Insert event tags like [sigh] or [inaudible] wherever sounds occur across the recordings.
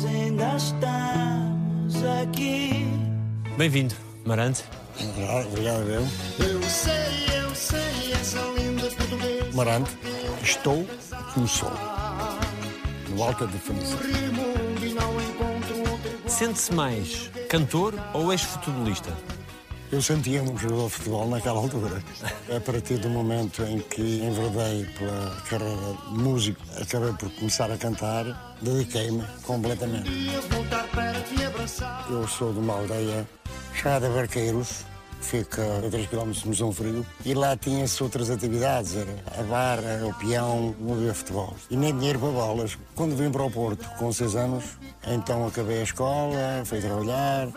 nós ainda estamos aqui. Bem-vindo, Marante. Obrigado, eu. Eu sei, eu sei essa linda portuguesa. Marante, estou como sou. No alta definição. Sente-se mais cantor ou ex-futebolista? Eu sentia-me um jogador de futebol naquela altura. A partir do momento em que enverdei pela carreira de músico, acabei por começar a cantar, dediquei-me completamente. Eu sou de uma aldeia chamada Barqueiros, fica a 3 km de Mosão Frio, e lá tinha-se outras atividades, era a barra, o peão, havia futebol. E nem dinheiro para bolas. Quando vim para o Porto, com 6 anos, então acabei a escola, fui trabalhar,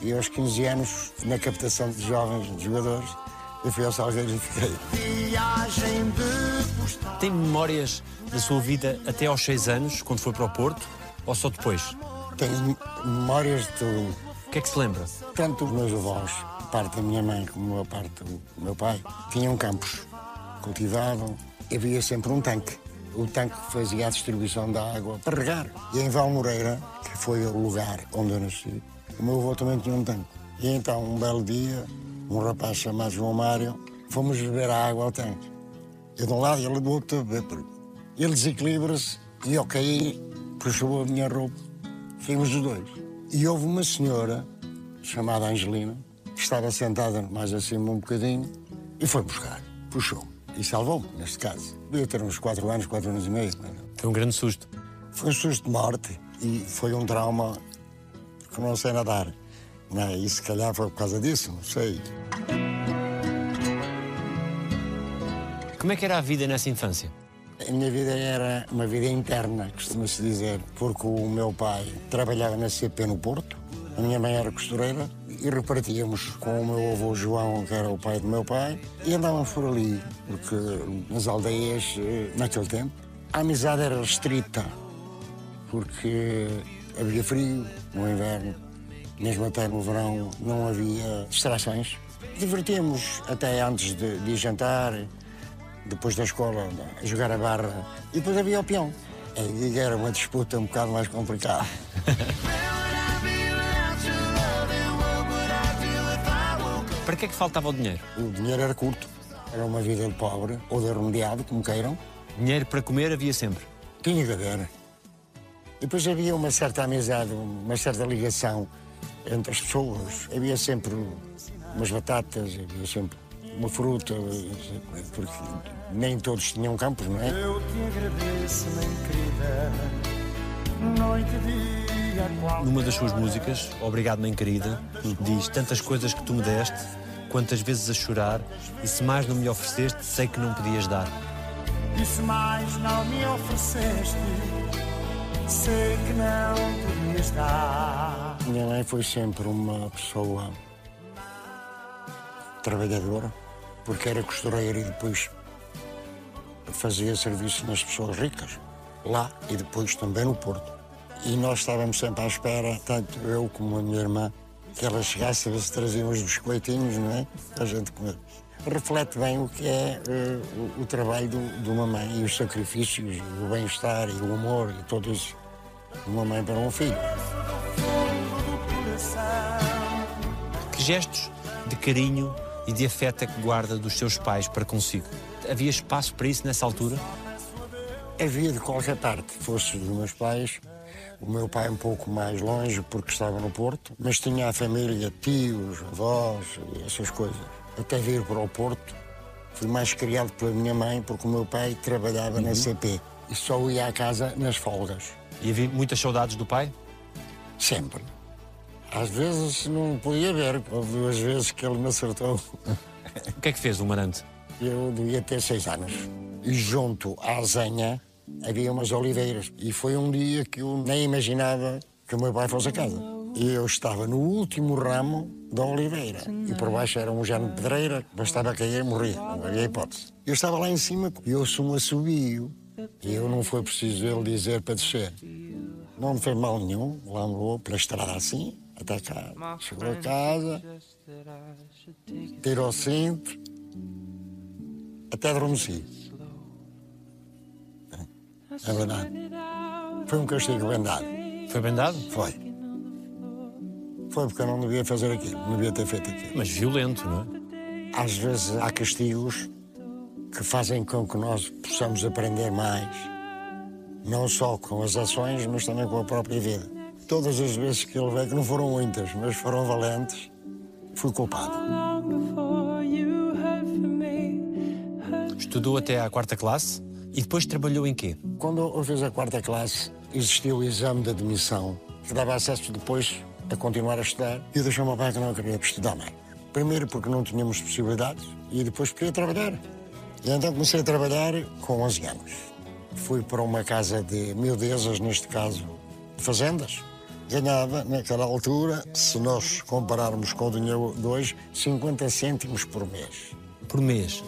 e aos 15 anos, na captação de jovens de jogadores, eu fui ao Salgueiros e fiquei. Viagem de postal. Tem memórias da sua vida até aos 6 anos, quando foi para o Porto, ou só depois? Tenho memórias de tudo. O que é que se lembra? Tanto os meus avós, parte da minha mãe como a parte do meu pai, tinham campos, cultivavam, e havia sempre um tanque. O tanque fazia a distribuição da água para regar. E em Valmoreira, que foi o lugar onde eu nasci, o meu avô também tinha um tanque. E então, um belo dia, um rapaz chamado João Mário, fomos beber a água ao tanque. Eu de um lado e ele do outro a beber. Ele desequilibra-se e eu caí, puxou a minha roupa. Fomos os dois. E houve uma senhora, chamada Angelina, que estava sentada mais acima um bocadinho e foi buscar. Puxou. E salvou-me, neste caso. Devia ter uns 4 anos, 4 anos e meio. não. Foi um grande susto. Foi um susto de morte e foi um trauma que não sei nadar. Não é? E se calhar foi por causa disso, não sei. Como é que era a vida nessa infância? A minha vida era uma vida interna, costuma-se dizer, porque o meu pai trabalhava na CP no Porto, a minha mãe era costureira e repartíamos com o meu avô João, que era o pai do meu pai, e andávamos por ali, porque nas aldeias, eh, naquele tempo, a amizade era restrita, porque havia frio no inverno, mesmo até no verão não havia distrações. Divertíamos até antes de, de ir jantar, depois da escola, a jogar a barra. E depois havia o peão. E era uma disputa um bocado mais complicada. Para que é que faltava o dinheiro? O dinheiro era curto. Era uma vida de pobre, ou de remediado, como queiram. Dinheiro para comer havia sempre. Tinha que haver. Depois havia uma certa amizade, uma certa ligação entre as pessoas. Havia sempre umas batatas, havia sempre uma fruta, porque nem todos tinham campos, não é? Eu te agradeço, minha querida. Noite, dia, qual. Numa das suas músicas, Obrigado, Mãe Querida, diz tantas coisas que tu me deste, quantas vezes a chorar, e se mais não me ofereceste, sei que não podias dar. E se mais não me ofereceste, sei que não podias dar. Minha mãe foi sempre uma pessoa trabalhadora, porque era costureira e depois fazia serviço nas pessoas ricas, lá e depois também no Porto. E nós estávamos sempre à espera, tanto eu como a minha irmã, que ela chegasse ver se trazia uns biscoitinhos, não é? A gente comer. Reflete bem o que é eh, o, o trabalho do- de uma mãe e os sacrifícios, o bem-estar e o amor e tudo isso de uma mãe para um filho. Que gestos de carinho e de afeto é que guarda dos seus pais para consigo? Havia espaço para isso nessa altura? Havia de qualquer parte, fosse dos meus pais, o meu pai um pouco mais longe porque estava no Porto, mas tinha a família, tios, avós e essas coisas. Até vir para o Porto, fui mais criado pela minha mãe porque o meu pai trabalhava na CP e só ia à casa nas folgas, E havia muitas saudades do pai? sempre. Às vezes não podia ver, houve duas vezes que ele me acertou. [laughs] O que é que fez o Marante? Eu devia ter seis anos. E junto à Zenha havia umas oliveiras. E foi um dia que eu nem imaginava que o meu pai fosse a casa. E eu estava no último ramo da oliveira. E por baixo era um género de pedreira, bastava cair e morria. Não havia hipótese. Eu estava lá em cima e ouço um assobio. E eu não foi preciso ele dizer para descer. Não me fez mal nenhum. Lá me levou pela estrada assim, até cá. Chegou a casa, tirou o cinto, até adormeci. É verdade. Foi um castigo bem dado. Foi bem dado? Foi. Foi porque eu não devia fazer aquilo, não devia ter feito aquilo. Mas violento, não é? Às vezes há castigos que fazem com que nós possamos aprender mais, não só com as ações, mas também com a própria vida. Todas as vezes que ele veio, que não foram muitas, mas foram valentes, fui culpado. Estudou até à quarta classe e depois trabalhou em quê? Quando eu fiz a quarta classe, existia o exame de admissão, que dava acesso depois a continuar a estudar. E eu deixei o meu pai que não queria estudar mais. Primeiro porque não tínhamos possibilidades e depois queria trabalhar. E então comecei a trabalhar com 11 anos. Fui para uma casa de miudezas, neste caso, fazendas. Ganhava, naquela altura, se nós compararmos com o dinheiro de hoje, 50 cêntimos por mês. Por mês.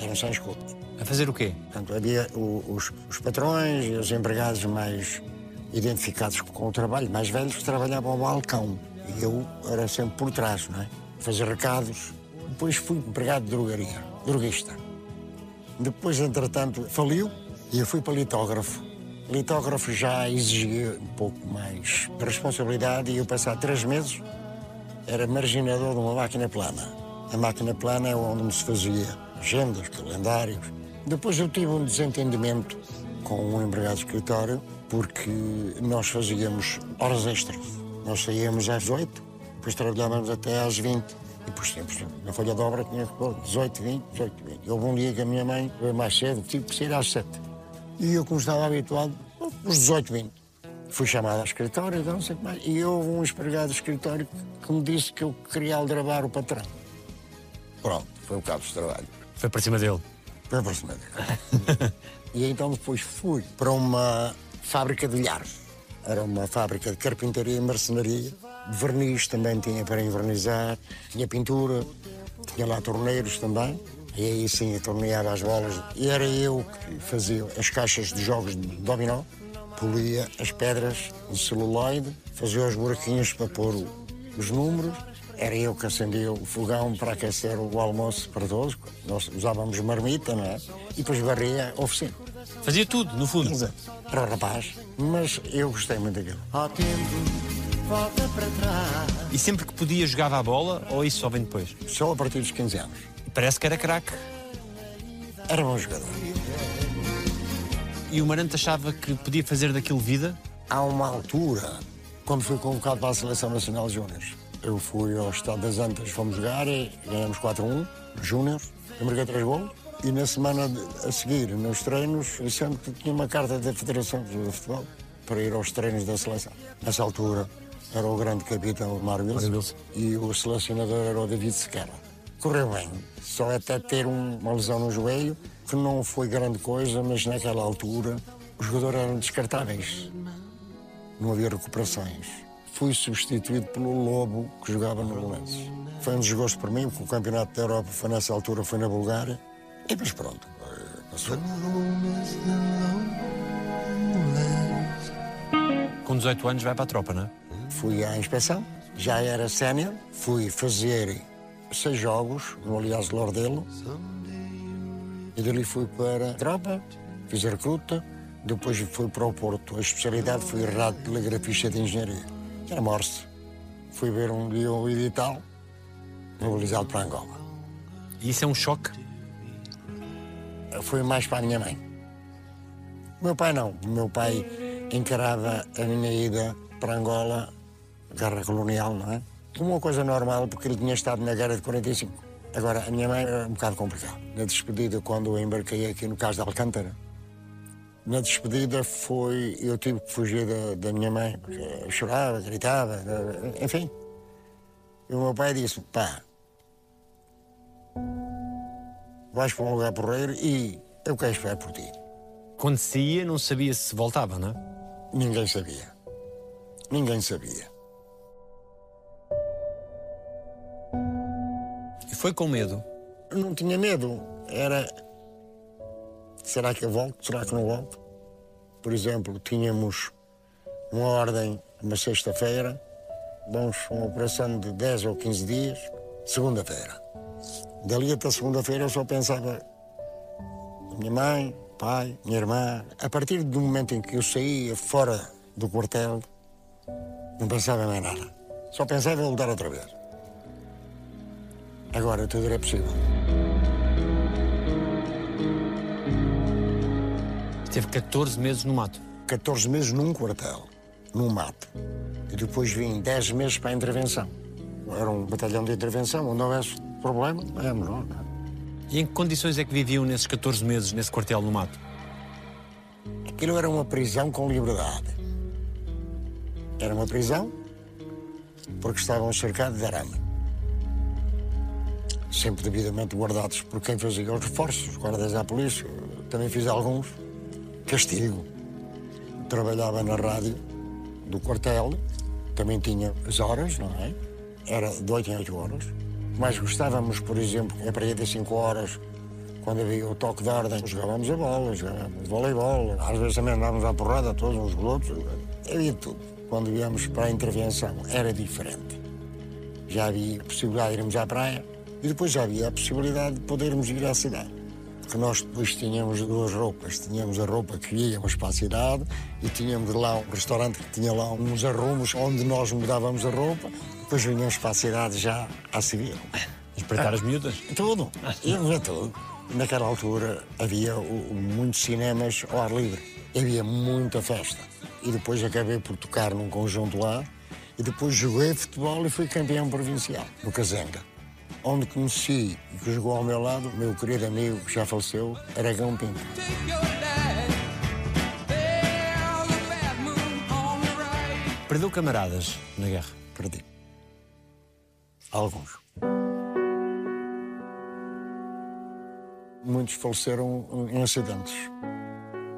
Eram sem escutas. A fazer o quê? Portanto, havia os, os patrões e os empregados mais identificados com o trabalho, mais velhos, trabalhavam ao balcão. E eu era sempre por trás, não é? Fazer recados. Depois fui empregado de drogaria, droguista. Depois, entretanto, faliu e eu fui para litógrafo. Litógrafo já exigia um pouco mais de responsabilidade e eu, passado três meses, era marginador de uma máquina plana. A máquina plana é onde se fazia agendas, calendários. Depois eu tive um desentendimento com um empregado de escritório porque nós fazíamos horas extras. Nós saíamos às 8, depois trabalhávamos até às 20. E por exemplo, na folha de obra tinha que pôr 18, 20, 18, 20. Houve um dia que a minha mãe veio mais cedo, tive que sair às 7. E eu, como estava habituado, os 18, 20. Fui chamado ao escritório, não sei o que mais. E houve um empregado de escritório que me disse que eu queria aldrabar o patrão. Pronto, foi o cabo de trabalho. Foi para cima dele. Foi para cima dele. [laughs] e então depois fui para uma fábrica de milhares. Era uma fábrica de carpintaria e marcenaria. De verniz também tinha para envernizar. Tinha pintura. Tinha lá torneiros também. E aí sim eu torneava as bolas. E era eu que fazia as caixas de jogos de dominó. Polia as pedras de celuloide. Fazia os buraquinhos para pôr os números. Era eu que acendia o fogão para aquecer o almoço para todos. Nós usávamos marmita, não é? E depois varria a oficina. Fazia tudo, no fundo. Para o rapaz. Mas eu gostei muito daquilo. Ó tempo, volta para trás. E sempre que podia jogava a bola ou isso só vem depois? Só a partir dos 15 anos. Parece que era craque. Era bom jogador. E o Marante achava que podia fazer daquilo vida? Há uma altura, quando fui convocado para a Seleção Nacional de Júniores, eu fui ao Estado das Antas, fomos jogar e ganhamos 4-1, Júniores, eu marquei três golos. E na semana a seguir, nos treinos, disseram que tinha uma carta da Federação de Futebol para ir aos treinos da seleção. Nessa altura era o grande capitão o Mário Wilson, Wilson. e o selecionador era o David Sequeira. Correu bem, só até ter um- uma lesão no joelho, que não foi grande coisa, mas naquela altura os jogadores eram descartáveis não havia recuperações. Fui substituído pelo Lobo, que jogava no Belenenses. Foi um desgosto para mim, porque o Campeonato da Europa foi nessa altura, foi na Bulgária. E depois pronto, eh, passou. Com 18 anos vai para a tropa, não é? Fui à inspeção, já era sénior, fui fazer seis jogos no Aliás de Lordelo. E dali fui para a tropa, fiz a recruta, depois fui para o Porto. A especialidade foi rádio telegrafista de engenharia. Era Morse. Fui ver um dia o edital, mobilizado para Angola. E isso é um choque. Foi mais para a minha mãe. O meu pai não. O meu pai encarava a minha ida para Angola, guerra colonial, não é? Como uma coisa normal, porque ele tinha estado na guerra de 45. Agora, a minha mãe era um bocado complicado. Na despedida, quando eu embarquei aqui no caso de Alcântara, na despedida foi. Eu tive que fugir da, da minha mãe, porque chorava, gritava, enfim. E o meu pai disse: pá, vais para um lugar porreiro e eu quero esperar por ti. Quando saía, não sabia se voltava, não é? Ninguém sabia. Ninguém sabia. E foi com medo. Eu não tinha medo. Era. Será que eu volto? Será que não volto? Por exemplo, tínhamos uma ordem uma sexta-feira, vamos uma operação de 10 ou 15 dias, segunda-feira. Dali até segunda-feira eu só pensava minha mãe, pai, minha irmã. A partir do momento em que eu saía fora do quartel, não pensava mais nada. Só pensava em voltar outra vez. Agora tudo era possível. Esteve 14 meses no mato. 14 meses num quartel, num mato. E depois vim 10 meses para a intervenção. Era um batalhão de intervenção, onde houvesse problema, é menor. E em que condições é que viviam nesses 14 meses nesse quartel no mato? Aquilo era uma prisão com liberdade. Era uma prisão porque estavam cercados de arame. Sempre devidamente guardados por quem fazia os reforços, os guardas da polícia. Também fiz alguns. Castigo. Trabalhava na rádio do quartel, também tinha as horas, não é? Era de 8 em 8 horas. Mas gostávamos, por exemplo, a partir das 5 horas, quando havia o toque de ordem, jogávamos a bola, jogávamos voleibol, às vezes também andávamos à porrada todos uns com. Havia tudo. Quando íamos para a intervenção era diferente. Já havia a possibilidade de irmos à praia e depois já havia a possibilidade de podermos ir à cidade. Porque nós depois tínhamos duas roupas. Tínhamos a roupa que íamos para a cidade e tínhamos lá um restaurante que tinha lá uns arrumos onde nós mudávamos a roupa. Depois vinhamos para a cidade já a civil. Espreitar as miúdas? Tudo. Íamos a tudo. Naquela altura havia muitos cinemas ao ar livre. Havia muita festa. E depois acabei por tocar num conjunto lá. E depois joguei futebol e fui campeão provincial, no Cazenga. Onde conheci e que jogou ao meu lado, meu querido amigo que já faleceu, Aragão Pinto. Perdeu camaradas na guerra. Perdi. Alguns. Muitos faleceram em acidentes.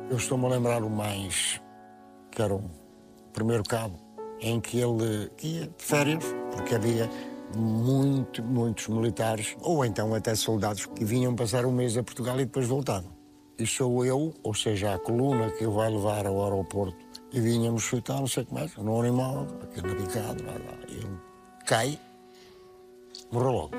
Eu estou-me a lembrar o mais, que era o primeiro cabo, em que ele ia de férias, porque havia muito, muitos militares, ou então até soldados, que vinham passar um mês a Portugal e depois voltavam. E sou eu, ou seja, a coluna que o vai levar ao aeroporto, e vinhamos chutar, não sei como é, no animal, aquele lá. E ele cai, morreu logo.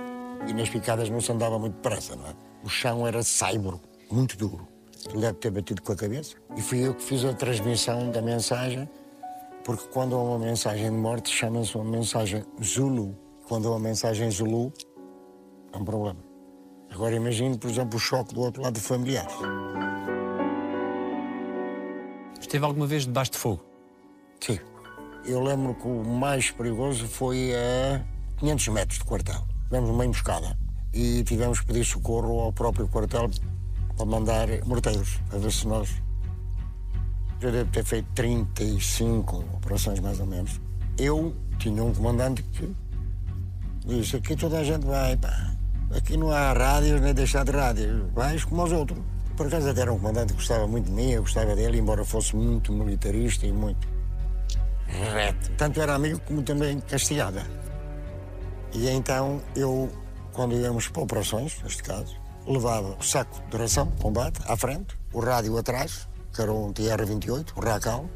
E nas picadas não se andava muito depressa, não é? O chão era saibro, muito duro. Ele deve ter batido com a cabeça. E fui eu que fiz a transmissão da mensagem, porque quando há uma mensagem de morte, chama-se uma mensagem Zulu. Quando há uma mensagem Zulu, é um problema. Agora imagine, por exemplo, o choque do outro lado de familiares. Esteve alguma vez debaixo de fogo? Sim. Eu lembro que o mais perigoso foi a 500 metros do quartel. Tivemos uma emboscada e tivemos que pedir socorro ao próprio quartel para mandar morteiros, a ver se nós. Eu devo ter feito 35 operações mais ou menos. Eu tinha um comandante que disse: aqui toda a gente vai, pá. Aqui não há rádios nem deixar de rádios. Vais como os outros. Por acaso até era um comandante que gostava muito de mim, eu gostava dele, embora fosse muito militarista e muito reto. Tanto era amigo como também castigava. E então eu, quando íamos para operações, neste caso, levava o saco de ração, combate, à frente, o rádio atrás, que era um TR-28, o Racal,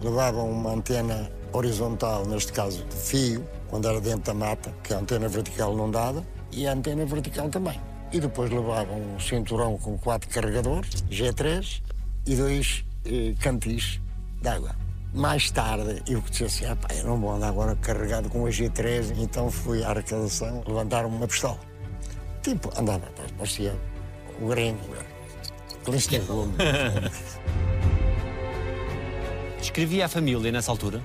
levava uma antena horizontal, neste caso de fio, quando era dentro da mata, que a antena vertical não dava, e a antena vertical também. E depois levava um cinturão com quatro carregadores, G3, e dois eh, cantis de água. Mais tarde, eu disse assim, ah, pá, eu não vou andar agora carregado com a G3, então fui à arrecadação levantar uma pistola. Tipo, andava, parecia o gringo, Cliente de Gomes. [laughs] Escrevia à família nessa altura?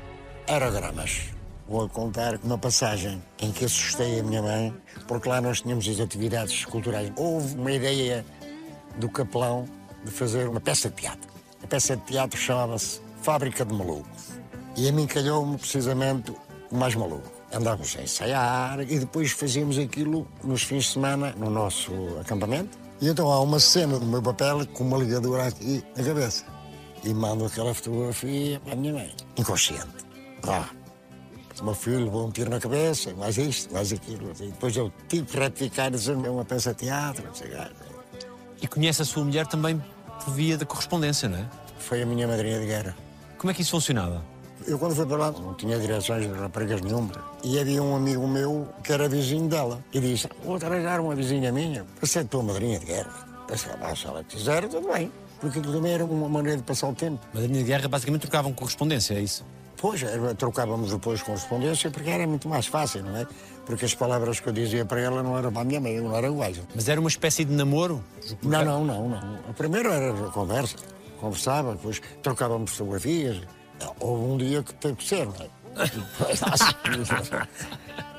aerogramas. Vou contar uma passagem em que assustei a minha mãe, porque lá nós tínhamos as atividades culturais. Houve uma ideia do capelão de fazer uma peça de teatro. A peça de teatro chamava-se Fábrica de Malucos. E a mim calhou-me precisamente o mais maluco. Andávamos a ensaiar e depois fazíamos aquilo nos fins de semana no nosso acampamento. E então há uma cena do meu papel com uma ligadura aqui na cabeça. E mando aquela fotografia para a minha mãe, inconsciente. Ah, o meu filho levou um tiro na cabeça, mais isto, mais aquilo. E depois eu tive que retificar, dizer é uma peça de teatro. E conhece a sua mulher também por via da correspondência, não é? Foi a minha madrinha de guerra. Como é que isso funcionava? Eu, quando fui para lá, não tinha direções de raparigas nenhuma. E havia um amigo meu que era vizinho dela. E disse: Vou arranjar uma vizinha minha para ser tua madrinha de guerra. Pensei, ah, se ela quiser, tudo bem. Porque também era uma maneira de passar o tempo. Mas a minha guerra basicamente trocavam correspondência, é isso? Pois, era- trocávamos depois correspondência porque era muito mais fácil, não é? Porque as palavras que eu dizia para ela não eram para a minha mãe, não eram iguais. Mas era uma espécie de namoro? Não, não, não, não. A primeira era a conversa. Conversava, depois trocávamos fotografias. Houve um dia que teve que ser, não é? [laughs]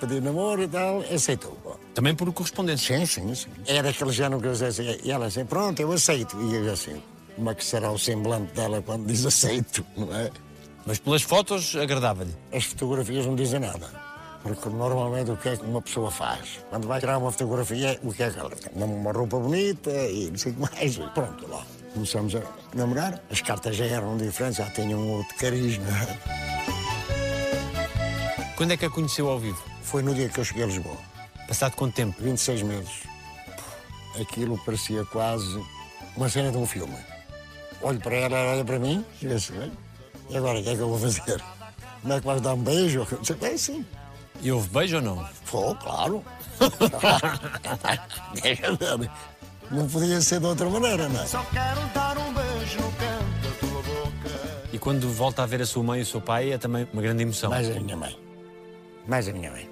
Pedi namoro e tal, aceitou. Também por correspondência. Sim, sim, sim. Era aquele género que dizia assim, e ela assim, pronto, eu aceito. E eu assim, como é que será o semblante dela quando diz aceito, [laughs] não é? Mas pelas fotos agradava-lhe. As fotografias não dizem nada. Porque normalmente o que é que uma pessoa faz? Quando vai tirar uma fotografia, o que é que ela tem? Uma roupa bonita e não sei o que mais. Pronto, lá. Começamos a namorar. As cartas já eram diferentes, já tinham um outro carisma. Quando é que a conheceu ao vivo? Foi no dia que eu cheguei a Lisboa. Passado quanto tempo? 26 meses. Aquilo parecia quase uma cena de um filme. Olho para ela, ela olha para mim e assim, "Olha, e agora o que é que eu vou fazer? Como é que vais dar um beijo? Eu disse, Bem, sim. E houve beijo ou não? Foi, claro. Deixa ver. Não podia ser de outra maneira, não é? Só quero dar um beijo no canto da tua boca. E quando volta a ver a sua mãe e o seu pai é também uma grande emoção. Mais a minha mãe. Mais a minha mãe.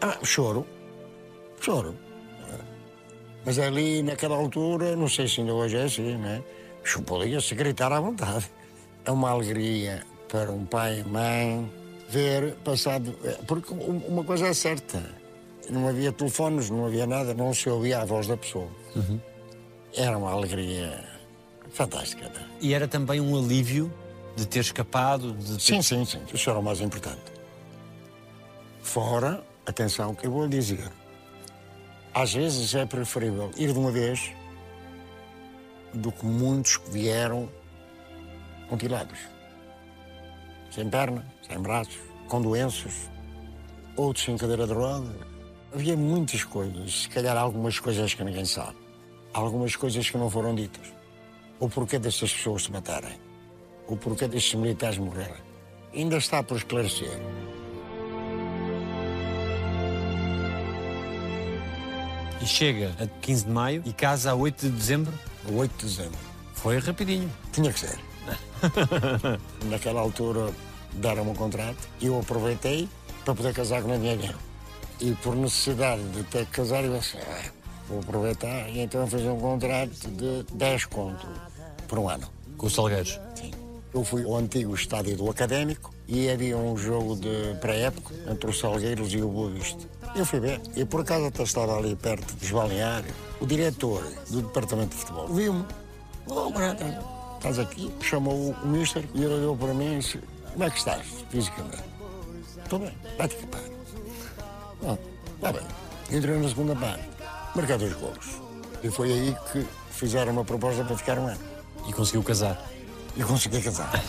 Ah, choro. Choro. Mas ali, naquela altura, não sei se ainda hoje é assim, não é? Podia-se gritar à vontade. É uma alegria para um pai e mãe ver passado. Porque um- uma coisa é certa: não havia telefones, não havia nada, não se ouvia a voz da pessoa. Era uma alegria fantástica. é? E era também um alívio de ter escapado, de ter... Sim, sim, sim. Isso era o mais importante. Fora, atenção, que eu vou lhe dizer. Às vezes é preferível ir de uma vez do que muitos que vieram mutilados. Sem perna, sem braços, com doenças, outros sem cadeira de rodas. Havia muitas coisas, se calhar algumas coisas que ninguém sabe. Algumas coisas que não foram ditas. O porquê destas pessoas se matarem o porquê destes militares morrerem. Ainda está por esclarecer. E chega a 15 de maio e casa a 8 de dezembro. O 8 de dezembro. Foi rapidinho. Tinha que ser. [laughs] Naquela altura deram-me um contrato e eu aproveitei para poder casar com a minha dinheiro. E por necessidade de ter que casar, eu disse, "Ah, vou aproveitar e então fiz um contrato de 10 conto por um ano. Com os Salgueiros. Sim. Eu fui ao antigo estádio do Académico e havia um jogo de pré-época entre os Salgueiros e o Boa Vista. Eu fui ver e por acaso até estava ali perto dos balneários. O diretor do departamento de futebol viu-me. Oh, Marata, estás aqui? Chamou o mister e ele olhou para mim e disse: Como é que estás fisicamente? Estou bem, vai-te capar. Ah, está bem. Entrei na segunda parte, marquei dois golos. E foi aí que fizeram uma proposta para ficar um ano. E conseguiu casar. E consegui casar. [laughs]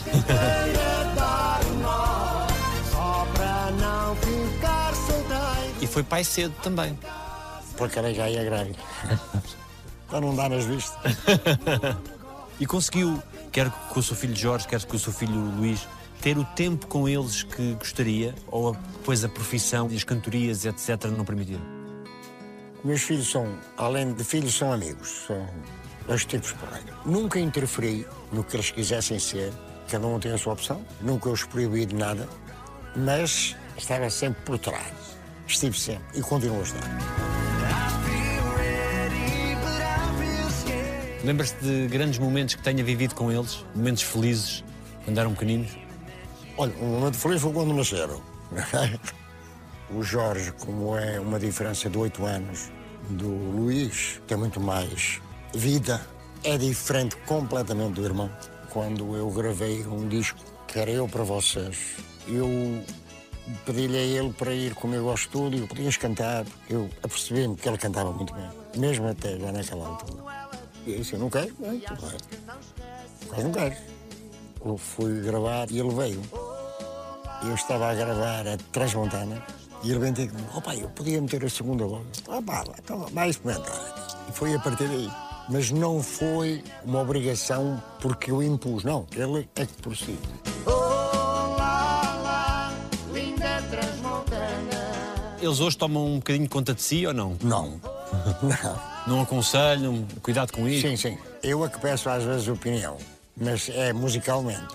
E foi pai cedo também. Porque ela já ia grávida. para não dar nas vistas. [laughs] E conseguiu, quer com o seu filho Jorge, quer com o seu filho Luís, ter o tempo com eles que gostaria, ou depois a profissão e as cantorias, etc., não permitiram? Meus filhos são, além de filhos, são amigos. São dois tipos por regra. Nunca interferi no que eles quisessem ser. Cada um tem a sua opção. Nunca os proibi de nada. Mas estava sempre por trás. Estive sempre e continuo a estar. Lembra-se de grandes momentos que tenha vivido com eles? Momentos felizes, quando eram pequeninos? Olha, um momento feliz foi quando nasceram. [laughs] o Jorge, como é uma diferença de oito anos do Luís, tem muito mais vida, é diferente completamente do irmão. Quando eu gravei um disco que era eu para vocês, eu pedi-lhe a ele para ir comigo ao estúdio, podias cantar. Eu apercebi-me que ele cantava muito bem, mesmo até já naquela altura. E eu disse, não quero? Bem, tudo bem. Mas não quero. Eu fui gravar e ele veio. Eu estava a gravar a Transmontana e ele ter comigo. Oh pai, eu podia meter a segunda logo. Ah pá, então vai experimentar. E foi a partir daí. Mas não foi uma obrigação porque eu impus, não. Ele é que por si. Olá, linda transmontana. Eles hoje tomam um bocadinho conta de si ou não? Não. [laughs] Não. Não aconselham, cuidado com isso? Sim, sim. Eu é que peço às vezes opinião, mas é musicalmente.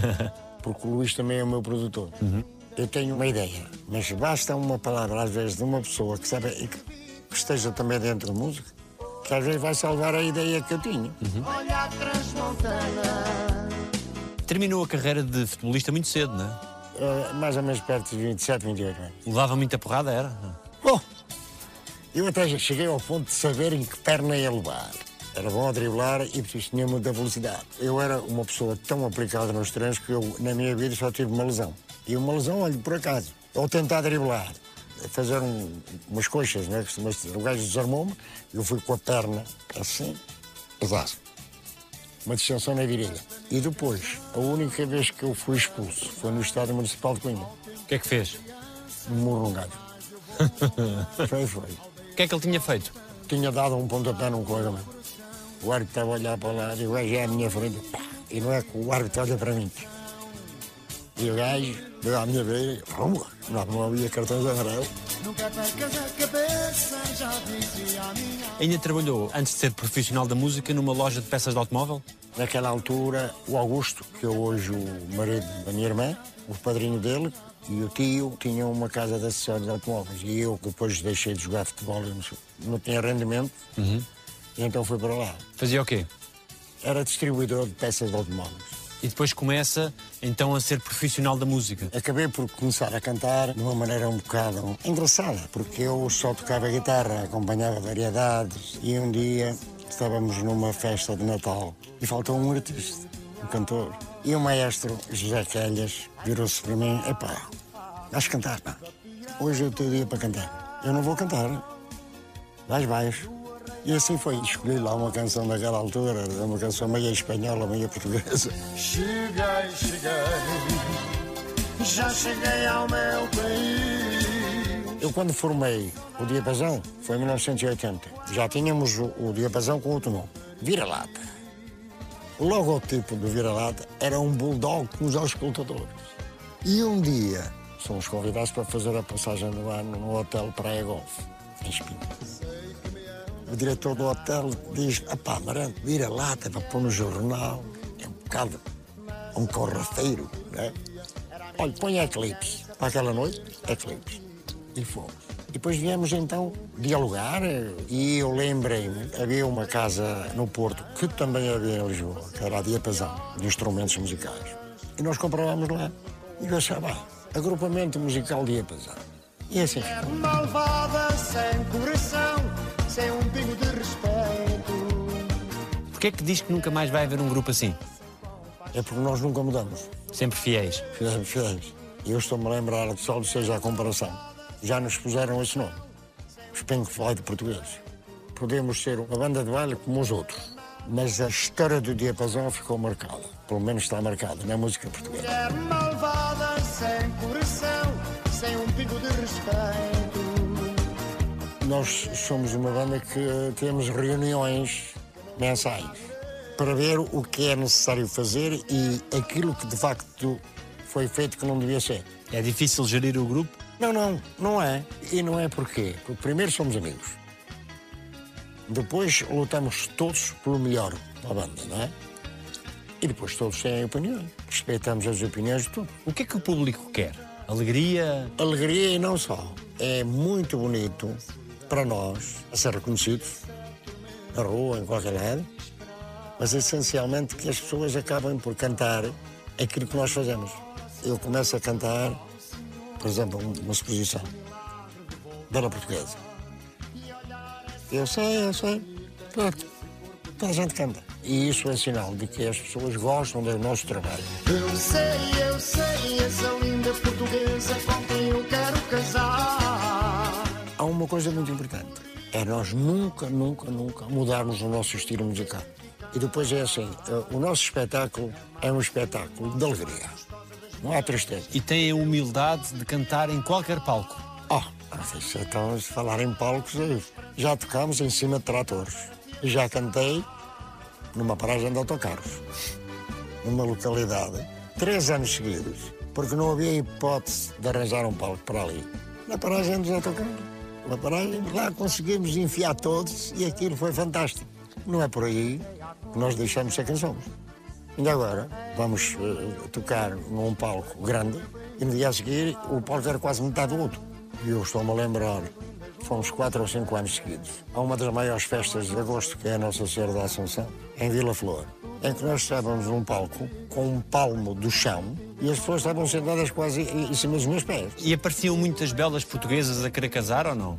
[laughs] Porque o Luís também é o meu produtor. Eu tenho uma ideia, mas basta uma palavra, às vezes, de uma pessoa que, sabe, e que que esteja também dentro da música, que às vezes vai salvar a ideia que eu tinha. Olha a transmontana. Terminou a carreira de futebolista muito cedo, não é? Eh, mais ou menos perto de 27, 28 anos. Levava muita porrada, era? Bom, eu até já cheguei ao ponto de saber em que perna ia levar. Era bom a driblar e tinha muita velocidade. Eu era uma pessoa tão aplicada nos treinos que eu, na minha vida, só tive uma lesão. E uma lesão, olha, por acaso, ao tentar driblar, fazer um- umas coxas, né? Mas o gajo desarmou-me, eu fui com a perna assim, pesaço. Uma distensão na virilha. E depois, a única vez que eu fui expulso foi no Estádio Municipal de Coimbra. O que é que fez? Um gajo. [laughs] foi, foi. O que é que ele tinha feito? tinha dado um pontapé num colega meu. O árbitro estava a olhar para lá e o gajo é à minha frente. pá, E não é que o árbitro olha para mim. E o gajo deu à minha beira e rumba. Não, não havia cartões amarelos. Nunca percas a cabeça, já dizia a minha. Ainda trabalhou, antes de ser profissional da música, numa loja de peças de automóvel? Naquela altura, o Augusto, que é hoje o marido da minha irmã, o padrinho dele e o tio tinham uma casa de acessórios de automóveis. E eu, que depois deixei de jogar futebol, não, não tinha rendimento, e então fui para lá. Fazia o quê? Era distribuidor de peças de automóveis. E depois começa, então, a ser profissional da música. Acabei por começar a cantar de uma maneira um bocado engraçada, porque eu só tocava guitarra, acompanhava variedades e um dia estávamos numa festa de Natal e faltou um artista, um cantor. E o maestro José Calhas virou-se para mim: epá, vais cantar, pá. Hoje é o teu dia para cantar. Eu não vou cantar. Vais baixo. E assim foi. Escolhi lá uma canção daquela altura, uma canção meia espanhola, meia portuguesa. Cheguei, cheguei. Já cheguei ao meu país. Eu, quando formei o Diapasão, foi em 1980. Já tínhamos o, o Diapasão com outro nome, Vira-Lata. O logotipo do Vira-Lata era um bulldog com os auscultadores. E um dia, somos convidados para fazer a passagem do ano no Hotel Praia Golf, em Espinho. O diretor do hotel diz, apá, Amarante, Vira-Lata para pôr no jornal. É um bocado um corrafeiro, né? Olha, põe Eclipse. Para aquela noite, Eclipse. E fomos. Depois viemos então dialogar eh, e eu lembrei-me, havia uma casa no Porto, que também havia em Lisboa, que era a Diapasão, de instrumentos musicais. E nós comprávamos lá. E eu achava, ah, agrupamento musical Diapasão. E assim ficou. Malvada, sem coração, sem um pingo de respeito. Porquê é que diz que nunca mais vai haver um grupo assim? É porque nós nunca mudamos. Sempre fiéis. Fizemos, fizemos. E eu estou-me a lembrar, só seja a comparação. Já nos puseram esse nome. Os Pink Floyd portugueses. Podemos ser uma banda de baile como os outros. Mas a história do diapasão ficou marcada. Pelo menos está marcada na música portuguesa. Mulher malvada, sem coração, sem um pingo de respeito. Nós somos uma banda que temos reuniões mensais para ver o que é necessário fazer e aquilo que de facto foi feito que não devia ser. É difícil gerir o grupo? Não, não, não é. E não é porquê. Porque primeiro somos amigos. Depois lutamos todos pelo melhor da banda, não é? E depois todos têm opinião. Respeitamos as opiniões de todos. O que é que o público quer? Alegria? Alegria e não só. É muito bonito para nós a ser reconhecidos na rua, em qualquer lado, mas essencialmente que as pessoas acabem por cantar aquilo que nós fazemos. Eu começo a cantar, por exemplo, um- uma exposição bela portuguesa. Eu sei, eu sei. Pronto. Toda a gente canta. E isso é sinal de que as pessoas gostam do nosso trabalho. Eu sei, eu sei, essa linda portuguesa com uma coisa muito importante. É nós nunca, nunca, nunca mudarmos o nosso estilo musical. E depois é assim, eh, o nosso espetáculo é um espetáculo de alegria. Não há tristeza. E têm a humildade de cantar em qualquer palco. Oh, então, se falar em palcos, eh, já tocámos em cima de tratores. E já cantei numa paragem de autocarros, numa localidade, três anos seguidos, porque não havia hipótese de arranjar um palco para ali. Na paragem dos autocarros. Lá conseguimos enfiar todos e aquilo foi fantástico. Não é por aí que nós deixamos ser quem somos. Ainda agora, vamos uh, tocar num palco grande e no dia a seguir o palco era quase metade do outro. E eu estou-me a lembrar, fomos quatro ou cinco anos seguidos, a uma das maiores festas de agosto, que é a Nossa Senhora da Assunção, em Vila Flor, em que nós estávamos num palco com um palmo do chão e as pessoas estavam sentadas quase em cima dos meus pés. E apareciam muitas belas portuguesas a querer casar ou não?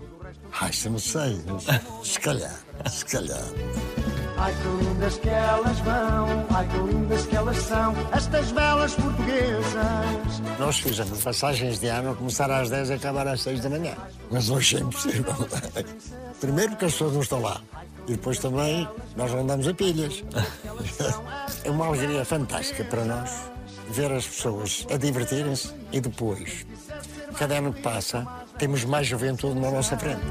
Ai, isso não sei, se calhar, se calhar. Ai que lindas que elas vão, ai que lindas que elas são, estas belas portuguesas. Nós fizemos passagens de ano a começar às 10 e acabar às 6 da manhã. Mas hoje é impossível. [laughs] Primeiro porque as pessoas não estão lá. E depois também nós andamos a pilhas. [laughs] É uma alegria fantástica para nós ver as pessoas a divertirem-se e depois, cada ano que passa, temos mais juventude na nossa frente.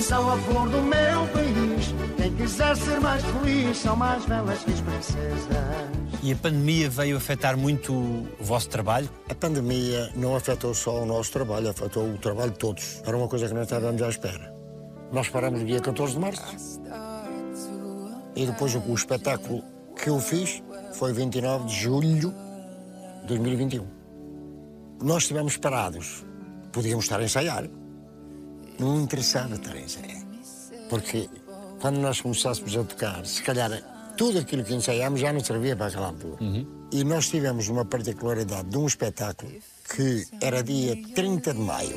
São a flor do meu país, quem quiser ser mais feliz, são mais belas que as princesas. E a pandemia veio afetar muito o vosso trabalho? A pandemia não afetou só o nosso trabalho, afetou o trabalho de todos. Era uma coisa que não estávamos à espera. Nós paramos no dia 14 de março. E depois o, o espetáculo que eu fiz foi 29 de julho de 2021. Nós estivemos parados. Podíamos estar a ensaiar. Não interessava estar a ensaiar. Porque quando nós começássemos a tocar, se calhar tudo aquilo que ensaiámos já não servia para aquela altura. E nós tivemos uma particularidade de um espetáculo que era dia 30 de maio,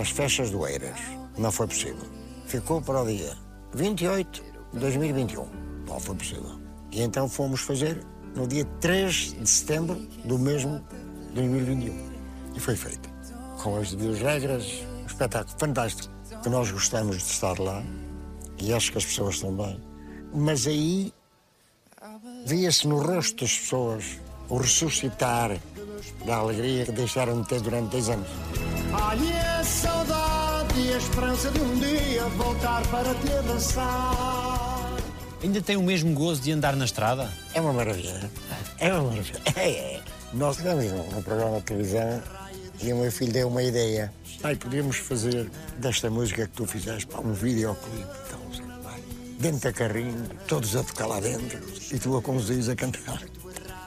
as festas do Eiras. Não foi possível. Ficou para o dia 28 de 2021. Não foi possível. E então fomos fazer no dia 3 de setembro do mesmo 2021. E foi feito. Com as devidas regras, um espetáculo fantástico, que nós gostamos de estar lá e acho que as pessoas também. Mas aí via-se no rosto das pessoas o ressuscitar da alegria que deixaram de ter durante 10 anos. Ai, a saudade e a esperança de um dia voltar para te abraçar. Ainda tem o mesmo gozo de andar na estrada? É uma maravilha. É uma maravilha. É, é. Nós tivemos um, programa de televisão e o meu filho deu uma ideia. Pai, podíamos fazer desta música que tu fizeste para um videoclipe. Então, pai, dentro da carrinho, todos a tocar lá dentro e tu a conduzires a cantar.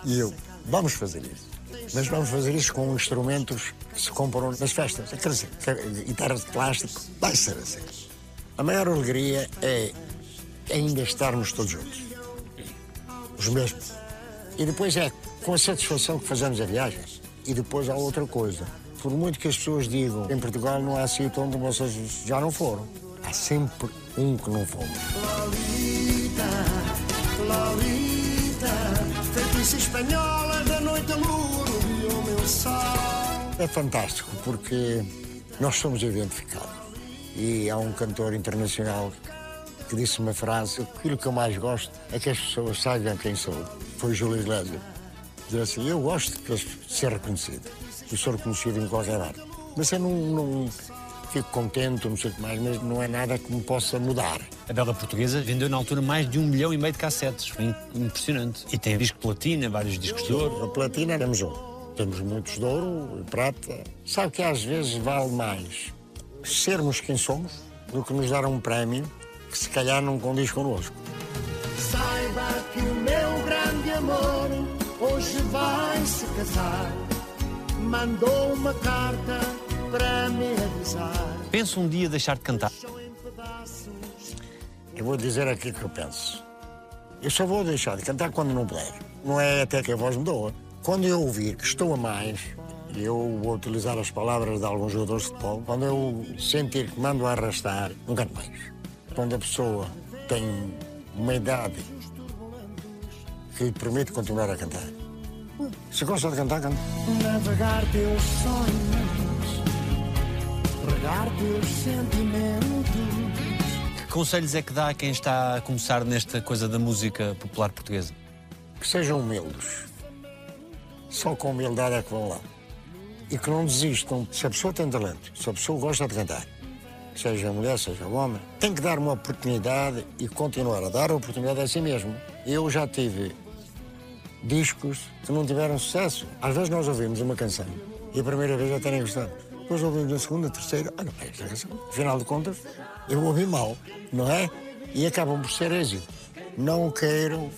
E eu, vamos fazer isso. Mas vamos fazer isso com instrumentos que se compram nas festas. Quer dizer, guitarras de plástico, vai ser assim. A maior alegria é ainda estarmos todos juntos. Os mesmos. E depois é com a satisfação que fazemos a viagem. E depois há outra coisa. Por muito que as pessoas digam em Portugal não há sítio onde vocês já não foram. Há sempre um que não fomos. Lolita, Lolita, feitiça espanhola da noite a lua o meu sol. É fantástico porque nós somos identificados. E há um cantor internacional que disse uma frase: aquilo que eu mais gosto é que as pessoas saibam quem sou. Foi Júlio Iglesias. Diz assim: eu gosto de ser reconhecido. E sou reconhecido em qualquer arte. Mas eu não, não fico contente, não sei o que mais, mas não é nada que me possa mudar. A Bela Portuguesa vendeu na altura mais de um milhão e meio de cassetes. Foi impressionante. E tem disco de platina, vários discos de ouro. A platina temos um. Temos muitos de ouro e prata. Sabe que às vezes vale mais sermos quem somos do que nos dar um prémio que se calhar não condiz connosco. Saiba que o meu grande amor hoje vai se casar. Mandou uma carta para me avisar. Pensa um dia deixar de cantar. Eu vou dizer aquilo que eu penso. Eu só vou deixar de cantar quando não puder. Não é até que a voz me doa. Quando eu ouvir que estou a mais, eu vou utilizar as palavras de alguns jogadores de futebol, quando eu sentir que mando a arrastar, não canto mais. Quando a pessoa tem uma idade que lhe permite continuar a cantar. Se gosta de cantar, canta. Navegar teus sonhos, regar teus sentimentos. Que conselhos é que dá a quem está a começar nesta coisa da música popular portuguesa? Que sejam humildes. Só com humildade é que vão lá. E que não desistam. Se a pessoa tem talento, se a pessoa gosta de cantar, seja mulher, seja homem, tem que dar uma oportunidade e continuar a dar a oportunidade a si mesmo. Eu já tive discos que não tiveram sucesso. Às vezes nós ouvimos uma canção e a primeira vez já terem gostado. depois ouvimos a segunda, a terceira. Olha, bem, esta canção, afinal de contas, eu ouvi mal, não é? E acabam por ser êxito. Não quero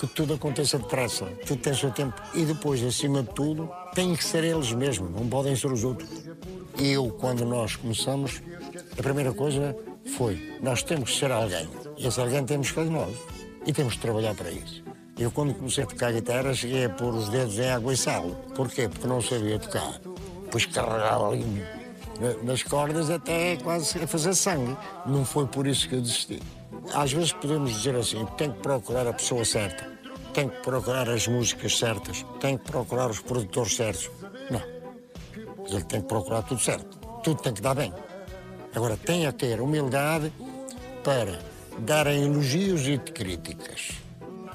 que tudo aconteça depressa, tudo tem seu tempo. E depois, acima de tudo, têm que ser eles mesmos, não podem ser os outros. Eu, quando nós começamos, a primeira coisa foi: nós temos que ser alguém. E esse alguém temos que ser nós. E temos que trabalhar para isso. Eu, quando comecei a tocar guitarra, cheguei a pôr os dedos em água e sal. Porquê? Porque não sabia tocar. Depois carregava ali na- nas cordas até quase a fazer sangue. Não foi por isso que eu desisti. Às vezes podemos dizer assim: tem que procurar a pessoa certa, tem que procurar as músicas certas, tem que procurar os produtores certos. Não. Ele tem que procurar tudo certo. Tudo tem que dar bem. Agora, tem a ter humildade para darem elogios e críticas.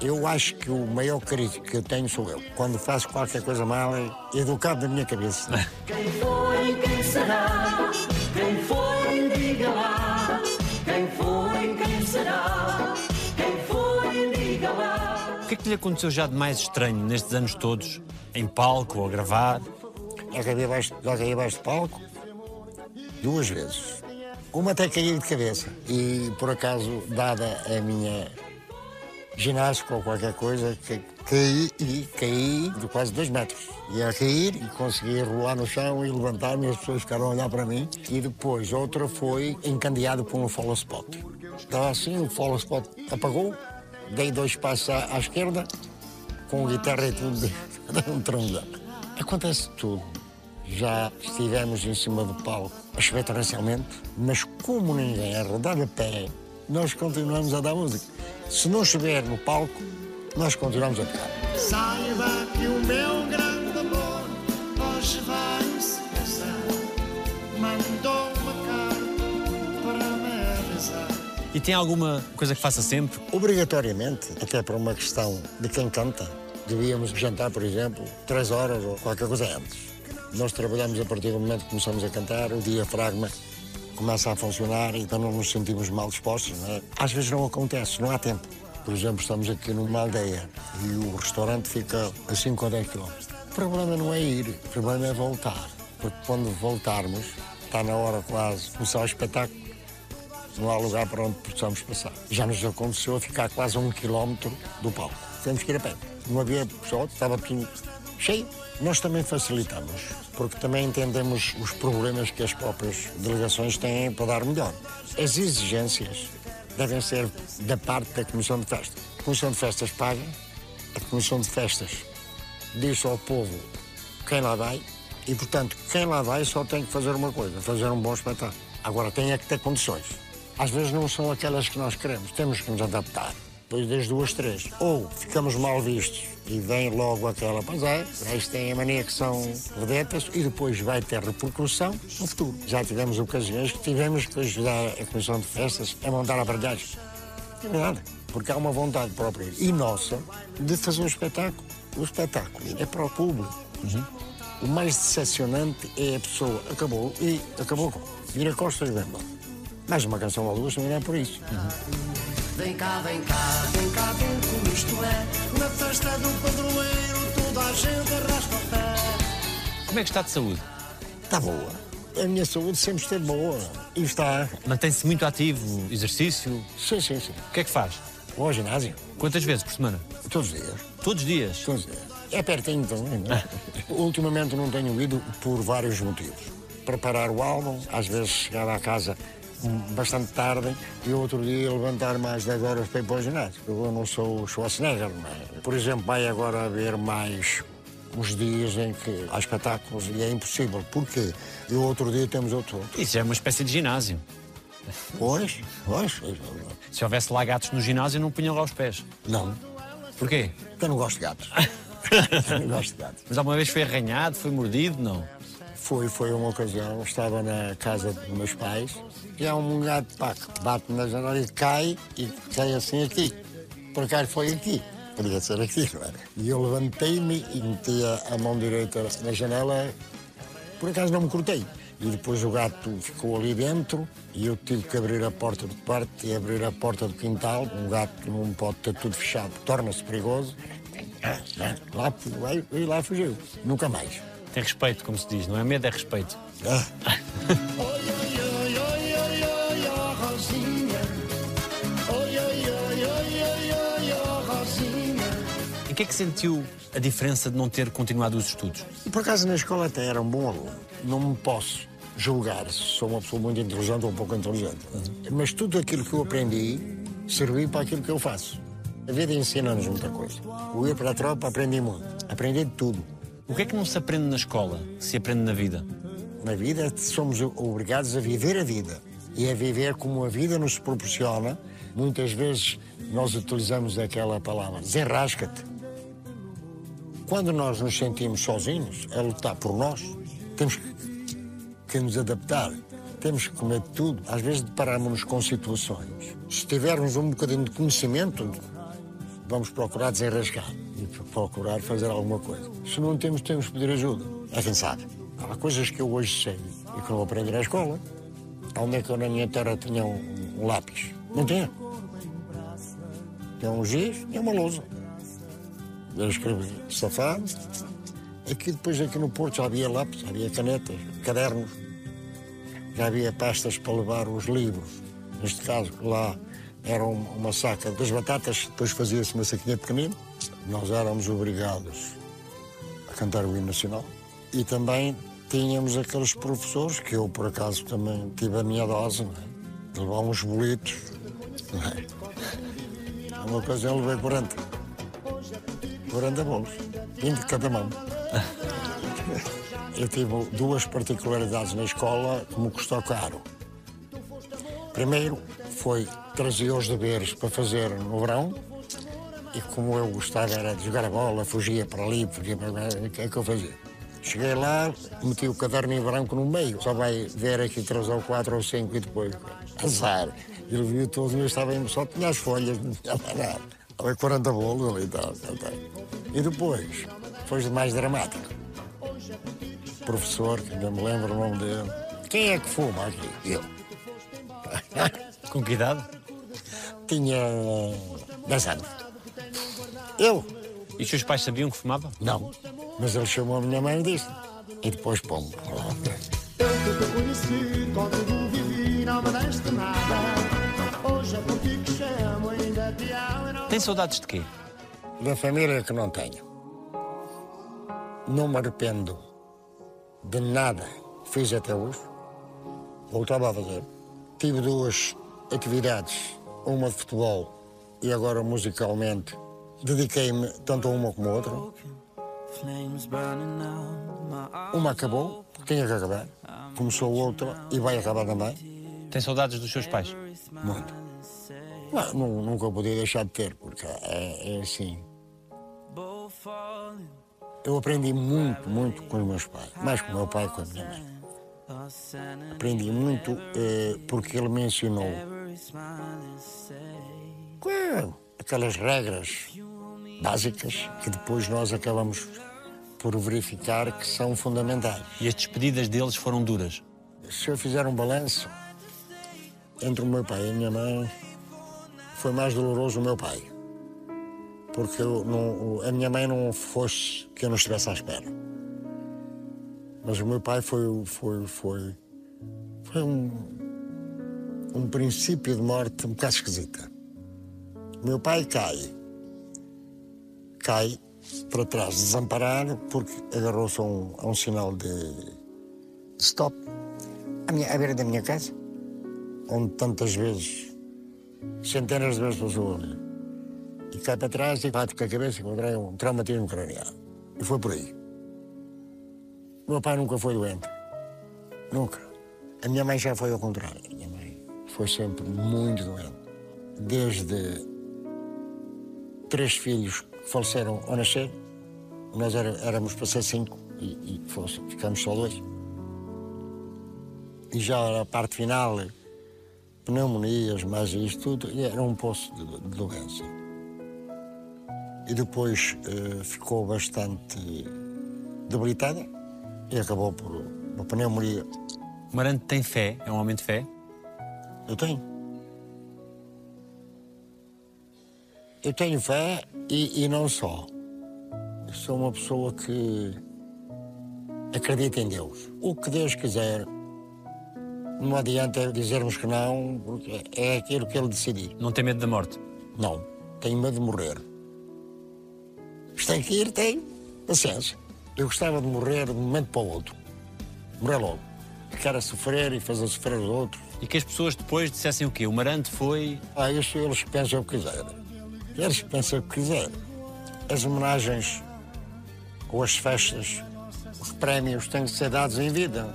Eu acho que o maior crítico que eu tenho sou eu. Quando faço qualquer coisa mal, é educado da minha cabeça. [laughs] Quem foi, quem será? Quem foi, diga lá. Quem foi, quem será? Quem foi, diga lá. O que é que lhe aconteceu já de mais estranho nestes anos todos? Em palco ou a gravar? Já caí abaixo, caí abaixo de palco duas vezes. Uma até caí de cabeça. E por acaso, dada a minha ginástica ou qualquer coisa, caí e caí de quase dois metros. Ia cair e consegui rolar no chão e levantar-me e as pessoas ficaram a olhar para mim. E depois outra foi encandeado por um follow spot. Estava assim, o follow spot apagou, dei dois passos à, esquerda, com guitarra e tudo, [laughs] um trombão. Acontece tudo. Já estivemos em cima do palco a chover torrencialmente, mas como ninguém a rodar a pé, nós continuamos a dar música. Se não chover no palco, nós continuamos a tocar. Saiba que o meu grande amor hoje vai se casar. Mandou uma carta para me avisar. E tem alguma coisa que faça sempre? Obrigatoriamente, até por uma questão de quem canta, devíamos jantar, por exemplo, três horas ou qualquer coisa antes. Nós trabalhamos a partir do momento que começamos a cantar, o diafragma começa a funcionar então não nos sentimos mal dispostos. Não é? Às vezes não acontece, não há tempo. Por exemplo, estamos aqui numa aldeia e o restaurante fica a 5 ou 10 quilómetros. O problema não é ir, o problema é voltar. Porque quando voltarmos, está na hora quase de começar o espetáculo, não há lugar para onde possamos passar. Já nos aconteceu ficar quase a um quilómetro do palco. Temos que ir a pé. Não havia pessoal, estava tudo cheio. Nós também facilitamos, porque também entendemos os problemas que as próprias delegações têm para dar melhor. As exigências devem ser da parte da Comissão de Festas. A Comissão de Festas paga, a Comissão de Festas diz ao povo quem lá vai e, portanto, quem lá vai só tem que fazer uma coisa, fazer um bom espetáculo. Agora, tem é que ter condições. Às vezes não são aquelas que nós queremos, temos que nos adaptar. Depois das duas, três. Ou ficamos mal vistos e vem logo aquela, pois é, eles têm a mania que são vedetas e depois vai ter repercussão no futuro. Já tivemos ocasiões que tivemos que ajudar a Comissão de Festas a montar aparelhagens. É verdade, porque há uma vontade própria e nossa de fazer um espetáculo. O espetáculo é para o público. O mais decepcionante é a pessoa acabou e acabou com. Vira costas e Mais uma canção ou duas também não é por isso. Vem cá, vem cá, vem cá ver como isto é. Na festa do padroeiro, toda a gente arrasta o pé. Como é que está de saúde? Está boa. A minha saúde sempre esteve boa. E está. Mantém-se muito ativo, exercício. Sim, sim, sim. O que é que faz? Vou ao ginásio. Quantas vezes por semana? Todos os dias. Todos os dias. Todos os dias. É pertinho também, não é? [laughs] Ultimamente não tenho ido por vários motivos. Preparar o álbum, às vezes chegar à casa bastante tarde e outro dia levantar mais 10 horas para ir para o ginásio. Eu não sou o Schwarzenegger, não é? Por exemplo, vai agora haver mais uns dias em que há espetáculos e é impossível. Porquê? E o outro dia temos outro. Isso é uma espécie de ginásio. Pois, pois. Se houvesse lá gatos no ginásio, não punham lá os pés. Não, Porquê? porque eu não gosto de gatos. [laughs] Eu não gosto de gatos. Mas alguma vez foi arranhado, foi mordido? Não. Foi, foi uma ocasião, estava na casa dos meus pais e há um gato pá, que bate na janela e cai e cai assim aqui. Por acaso foi aqui, podia ser aqui, não é? E eu levantei-me e meti a, mão direita na janela, por acaso não me cortei. E depois o gato ficou ali dentro e eu tive que abrir a porta de parte e abrir a porta do quintal. Um gato não pode ter tudo fechado, torna-se perigoso. Lá, lá, e lá fugiu, nunca mais. Tem respeito, como se diz, não é medo, é respeito. Ah. Em que é que sentiu a diferença de não ter continuado os estudos? Por acaso na escola até era um bom aluno. Não me posso julgar se sou uma pessoa muito inteligente ou um pouco inteligente. Mas tudo aquilo que eu aprendi serviu para aquilo que eu faço. A vida ensina-nos muita coisa. O ir para a tropa aprendi muito. Aprendi de tudo. O que é que não se aprende na escola, se aprende na vida? Na vida somos obrigados a viver a vida. E a viver como a vida nos proporciona. Muitas vezes nós utilizamos aquela palavra, desenrasca-te. Quando nós nos sentimos sozinhos, é lutar por nós. Temos que, que nos adaptar. Temos que comer tudo. Às vezes deparamos-nos com situações. Se tivermos um bocadinho de conhecimento, vamos procurar desenrascar e procurar fazer alguma coisa. Se não temos, temos que pedir ajuda. É sabe. Há coisas que eu hoje sei e que não aprendi na escola. Onde é que eu na minha terra tinha um, um lápis? Não tinha. Tinha um giz e uma lousa. Eu escrevi safado. Aqui depois, aqui no Porto, já havia lápis, já havia canetas, cadernos. Já havia pastas para levar os livros. Neste caso, lá era um- uma saca das batatas, depois fazia-se uma saquinha pequenina. Nós éramos obrigados a cantar o hino nacional. E também tínhamos aqueles professores, que eu por acaso também tive a minha dose, não é? levar uns bolitos. Não é? Uma ocasião levei 40. 40 bolos, 20 de cada mão. Eu tive duas particularidades na escola que me custou caro. Primeiro foi trazer os deveres para fazer no verão e como eu gostava era de jogar a bola, fugia para ali, fugia para lá, o que é que eu fazia? Cheguei lá, meti o caderno em branco no meio, só vai ver aqui três ou quatro ou cinco e depois, azar. Ele viu todos, eu estava em, só tinha as folhas, não tinha nada. Estava 40 bolos ali e tal, tal, tal. E depois, foi mais dramático. O professor, que ainda me lembro o nome dele, quem é que fuma aqui? Eu. Com que idade? Tinha 10 anos. Eu? E os seus pais sabiam que fumava? Não. Mas ele chamou a minha mãe e disse. E depois pombo. Eu que te conheci, contigo vivi, não me deste nada. Hoje é por ti que chamo, ainda te amo e não Tem saudades de quê? Da família que não tenho. Não me arrependo de nada que fiz até hoje. Voltava a fazer. Tive duas atividades, uma de futebol e agora musicalmente. Dediquei-me tanto a uma como a outra. Uma acabou, porque tinha que acabar. Começou outra e vai acabar também. Tem saudades dos seus pais? Muito. Não, nu- nunca podia deixar de ter, porque é, é assim. Eu aprendi muito, muito com os meus pais, mais com o meu pai e com a minha mãe. Aprendi muito eh, porque ele me ensinou Claro, aquelas regras básicas que depois nós acabamos por verificar que são fundamentais. E as despedidas deles foram duras? Se eu fizer um balanço entre o meu pai e a minha mãe, foi mais doloroso o meu pai. Porque não- a minha mãe não fosse que eu não estivesse à espera. Mas o meu pai foi, foi, foi, foi um, um princípio de morte um bocado esquisita. O meu pai cai. Cai para trás, desamparado, porque agarrou-se a um, a um sinal de, stop à, minha, à beira da minha casa, onde tantas vezes, centenas de vezes passou ali. E cai para trás e bate com a cabeça encontrei um traumatismo craniano. E foi por aí. O meu pai nunca foi doente. Nunca. A minha mãe já foi ao contrário. A minha mãe foi sempre muito doente. Desde três filhos que faleceram ao nascer, nós era- éramos para ser cinco e, e fosse- ficamos só dois. E já a parte final, pneumonias, mais isto tudo, e era um poço de, de doença. E depois eh, ficou bastante debilitada e acabou por uma pneumonia. Marante tem fé? É um homem de fé? Eu tenho. Eu tenho fé e, e não só. Sou uma pessoa que acredita em Deus. O que Deus quiser, não adianta dizermos que não, porque é aquilo que Ele decidir. Não tem medo da morte? Não, tenho medo de morrer. Mas tem que ir, tem. Paciência. Eu gostava de morrer de um momento para o outro. Morrer logo. Ficar a sofrer e fazer sofrer os outros. E que as pessoas depois dissessem o quê? O Marante foi. Ah, isso eles pensam o que quiserem. Eles pensam o que quiserem. As homenagens ou as festas, os prémios têm que ser dados em vida.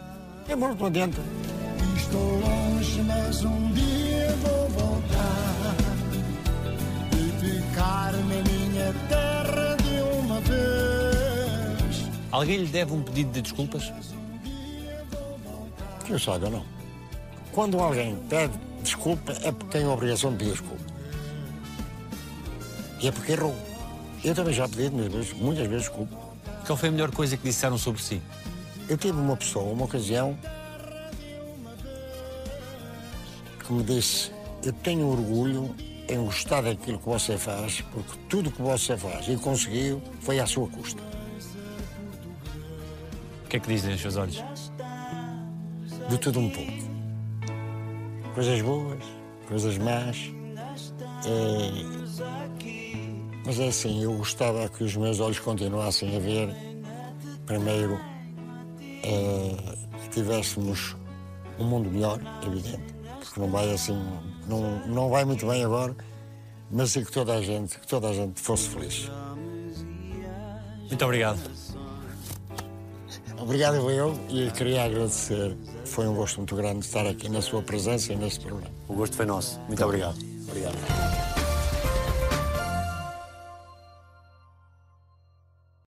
É morto não adianta. Estou longe, mas um dia vou voltar e ficar na minha terra de uma vez. Alguém lhe deve um pedido de desculpas? Que eu saiba, não. Quando alguém pede desculpa, é porque tem a obrigação de pedir desculpa. E é porque errou. Eu também já pedi muitas vezes, muitas vezes desculpa. Qual foi a melhor coisa que disseram sobre si? Eu tive uma pessoa, uma ocasião, que me disse: Eu tenho orgulho em gostar daquilo que você faz, porque tudo que você faz e conseguiu foi à sua custa. O que é que dizem os seus olhos? De tudo um pouco. Coisas boas, coisas más. É... Mas é assim, eu gostava que os meus olhos continuassem a ver, primeiro, é, que tivéssemos um mundo melhor, evidente, porque não vai assim, não, não vai muito bem agora, mas e que toda a gente, que toda a gente fosse feliz. Muito obrigado. Obrigado eu e queria agradecer. Foi um gosto muito grande estar aqui na sua presença e neste programa. O gosto foi nosso. Muito obrigado. Obrigado.